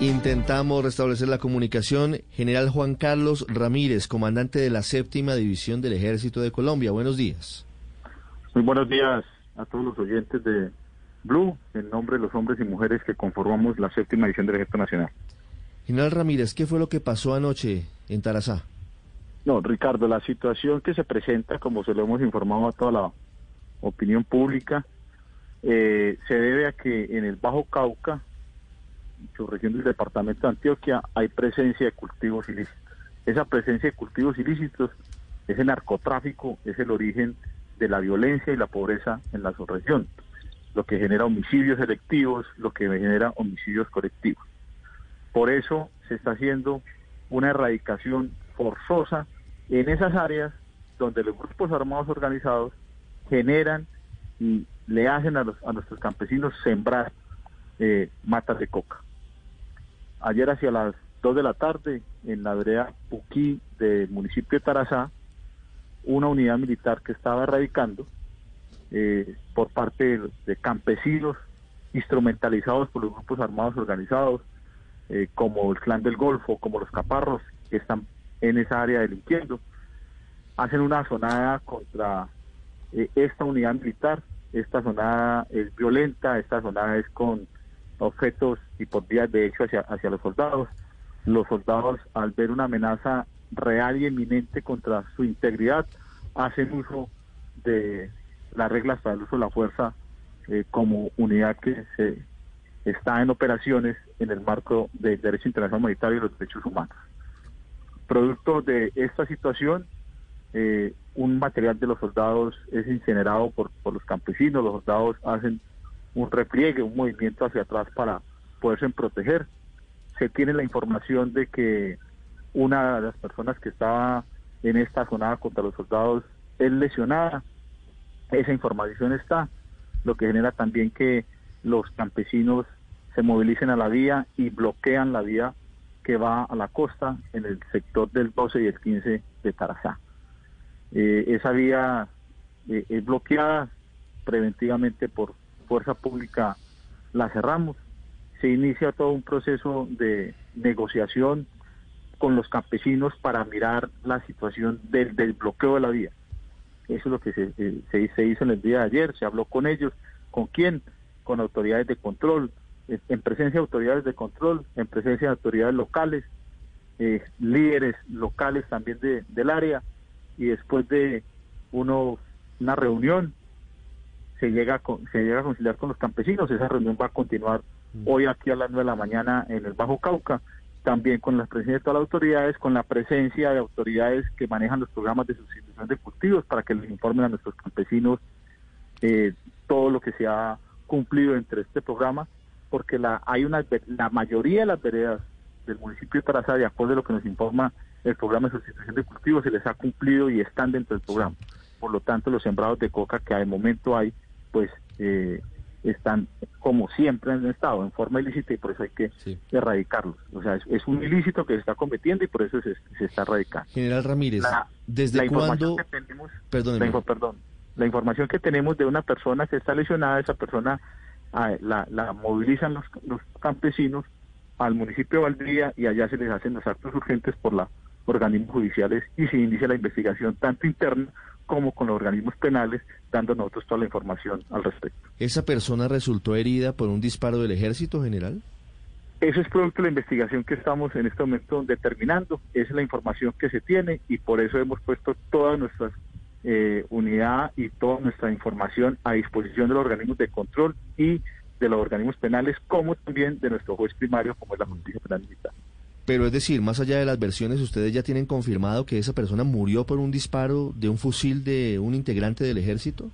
Intentamos restablecer la comunicación. General Juan Carlos Ramírez, comandante de la séptima división del Ejército de Colombia. Buenos días. Muy buenos días a todos los oyentes de Blue, en nombre de los hombres y mujeres que conformamos la séptima división del Ejército Nacional. General Ramírez, ¿qué fue lo que pasó anoche en Tarazá? No, Ricardo, la situación que se presenta, como se lo hemos informado a toda la opinión pública, eh, se debe a que en el Bajo Cauca, su región del departamento de Antioquia, hay presencia de cultivos ilícitos. Esa presencia de cultivos ilícitos, ese narcotráfico, es el origen de la violencia y la pobreza en la subregión, lo que genera homicidios selectivos, lo que genera homicidios colectivos. Por eso se está haciendo una erradicación forzosa en esas áreas donde los grupos armados organizados generan y le hacen a, nuestros campesinos sembrar eh, matas de coca. Ayer hacia las 2 de la tarde, en la vereda Puquí del municipio de Tarazá, una unidad militar que estaba erradicando eh, por parte de, campesinos instrumentalizados por los grupos armados organizados, eh, como el Clan del Golfo, como los Caparros, que están en esa área delinquiendo, hacen una sonada contra eh, esta unidad militar. Esta sonada es violenta, esta sonada es con objetos y por vías de hecho hacia, hacia los soldados. Los soldados, al ver una amenaza real y eminente contra su integridad, hacen uso de las reglas para el uso de la fuerza eh, como unidad que se está en operaciones en el marco del derecho internacional humanitario y los derechos humanos. Producto de esta situación, eh, un material de los soldados es incinerado por, por los campesinos, los soldados hacen un repliegue, un movimiento hacia atrás para poderse proteger. Se tiene la información de que una de las personas que estaba en esta zona contra los soldados es lesionada. Esa información está, lo que genera también que los campesinos se movilicen a la vía y bloquean la vía que va a la costa en el sector del 12 y el 15 de Tarazá. Eh, esa vía eh, es bloqueada preventivamente por fuerza pública, la cerramos. Se inicia todo un proceso de negociación con los campesinos para mirar la situación del, del bloqueo de la vía. Eso es lo que se, se, hizo en el día de ayer, se habló con ellos, ¿con quién? Con autoridades de control, en presencia de autoridades de control, en presencia de autoridades locales, eh, líderes locales también de, del área, y después de uno, una reunión se llega, a, se llega a conciliar con los campesinos, esa reunión va a continuar mm. hoy aquí a las 9 de la mañana en el Bajo Cauca, también con la presencia de todas las autoridades, con la presencia de autoridades que manejan los programas de sustitución de cultivos para que les informen a nuestros campesinos eh, todo lo que se ha cumplido entre este programa, porque la hay una la mayoría de las veredas del municipio de Tarazá, de acuerdo a lo que nos informa el programa de sustitución de cultivos, se les ha cumplido y están dentro del programa. Por lo tanto, los sembrados de coca que de momento hay, pues eh, están como siempre han estado en forma ilícita y por eso hay que erradicarlos. O sea, es, un ilícito que se está cometiendo y por eso se, está erradicando. General Ramírez, ¿desde cuándo? la, perdón, la información que tenemos de una persona que está lesionada, esa persona la, la movilizan los, los campesinos al municipio de Valdría y allá se les hacen los actos urgentes por la organismos judiciales y se inicia la investigación tanto interna como con los organismos penales, dando nosotros toda la información al respecto. ¿Esa persona resultó herida por un disparo del ejército general? Eso es producto de la investigación que estamos en este momento determinando, esa es la información que se tiene y por eso hemos puesto toda nuestra eh, unidad y toda nuestra información a disposición de los organismos de control y de los organismos penales, como también de nuestro juez primario, como es la Justicia Penal Militar. Pero es decir, más allá de las versiones, ustedes ya tienen confirmado que esa persona murió por un disparo de un fusil de un integrante del ejército.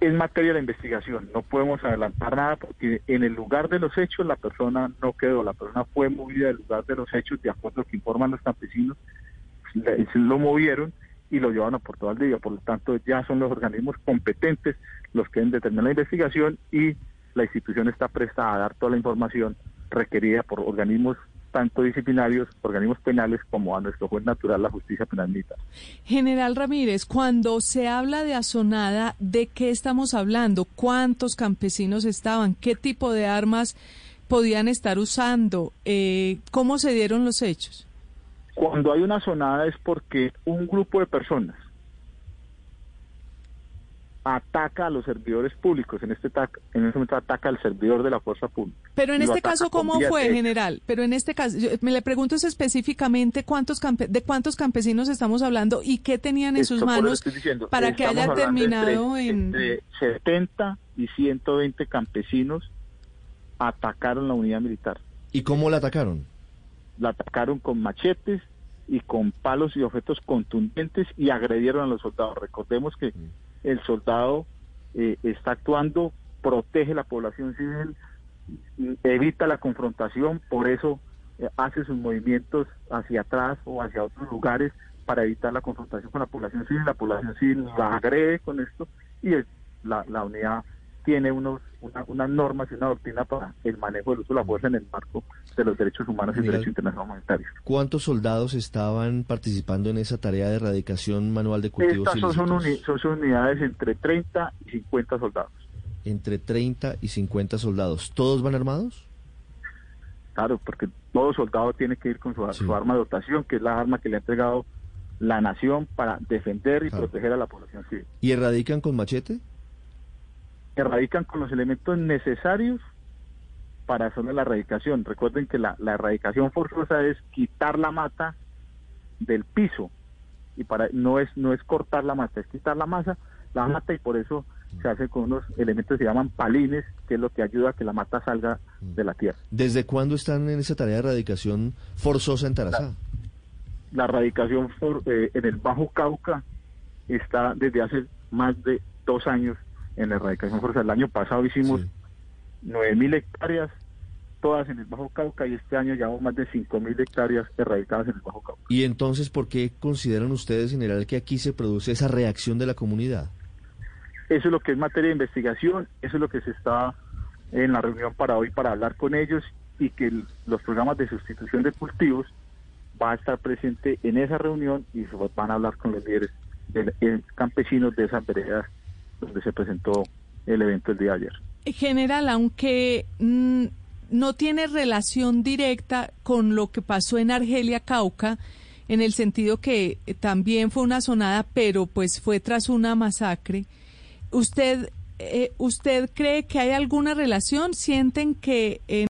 Es materia de investigación, no podemos adelantar nada porque en el lugar de los hechos la persona no quedó, la persona fue movida del lugar de los hechos de acuerdo a lo que informan los campesinos, lo movieron y lo llevaron a Puerto Valdivia, por lo tanto ya son los organismos competentes los que deben determinar la investigación y la institución está presta a dar toda la información requerida por organismos tanto disciplinarios, organismos penales, como a nuestro juez natural, la justicia penal militar. General Ramírez, cuando se habla de azonada, ¿de qué estamos hablando? ¿Cuántos campesinos estaban? ¿Qué tipo de armas podían estar usando. Eh, ¿Cómo se dieron los hechos? Cuando hay una sonada es porque un grupo de personas ataca a los servidores públicos, en este, en este momento ataca al servidor de la fuerza pública. Pero en este caso, ¿cómo fue, general? Pero en este caso, me le pregunto específicamente cuántos de cuántos campesinos estamos hablando y qué tenían en sus manos para que haya terminado en... Entre 70 y 120 campesinos atacaron la unidad militar. ¿Y cómo la atacaron? La atacaron con machetes y con palos y objetos contundentes y agredieron a los soldados. Recordemos que mm el soldado eh, está actuando, protege la población civil, evita la confrontación, por eso eh, hace sus movimientos hacia atrás o hacia otros lugares para evitar la confrontación con la población civil. La población civil la agrede con esto y la, la unidad tiene unos, unas normas y una doctrina para el manejo del uso de la fuerza en el marco de los derechos humanos y el derecho internacional humanitario. ¿Cuántos soldados estaban participando en esa tarea de erradicación manual de cultivos Estas son, son, unidades entre 30 y 50 soldados. Entre 30 y 50 soldados. ¿Todos van armados? Claro, porque todo soldado tiene que ir con su, su arma de dotación, que es la arma que le ha entregado la nación para defender y proteger a la población civil. ¿Y erradican con machete? Erradican con los elementos necesarios para hacer la erradicación. Recuerden que la, erradicación forzosa es quitar la mata del piso y para no es no es cortar la mata, es quitar la masa, la mata y por eso se hace con unos elementos que se llaman palines, que es lo que ayuda a que la mata salga de la tierra. ¿Desde cuándo están en esa tarea de erradicación forzosa en Tarazá? La, erradicación eh, en el Bajo Cauca está desde hace más de dos años en la erradicación forestal. El año pasado hicimos nueve 9.000 hectáreas, todas en el Bajo Cauca, y este año llevamos más de 5.000 hectáreas erradicadas en el Bajo Cauca. ¿Y entonces por qué consideran ustedes, general, que aquí se produce esa reacción de la comunidad? Eso es lo que es materia de investigación, eso es lo que se está en la reunión para hoy para hablar con ellos y que los programas de sustitución de cultivos va a estar presente en esa reunión y se van a hablar con los líderes de, campesinos de esas veredas donde se presentó el evento el día ayer. General, aunque mm, no tiene relación directa con lo que pasó en Argelia, Cauca, en el sentido que también fue una sonada, pero pues fue tras una masacre. ¿Usted, eh, ¿usted cree que hay alguna relación? ¿Sienten que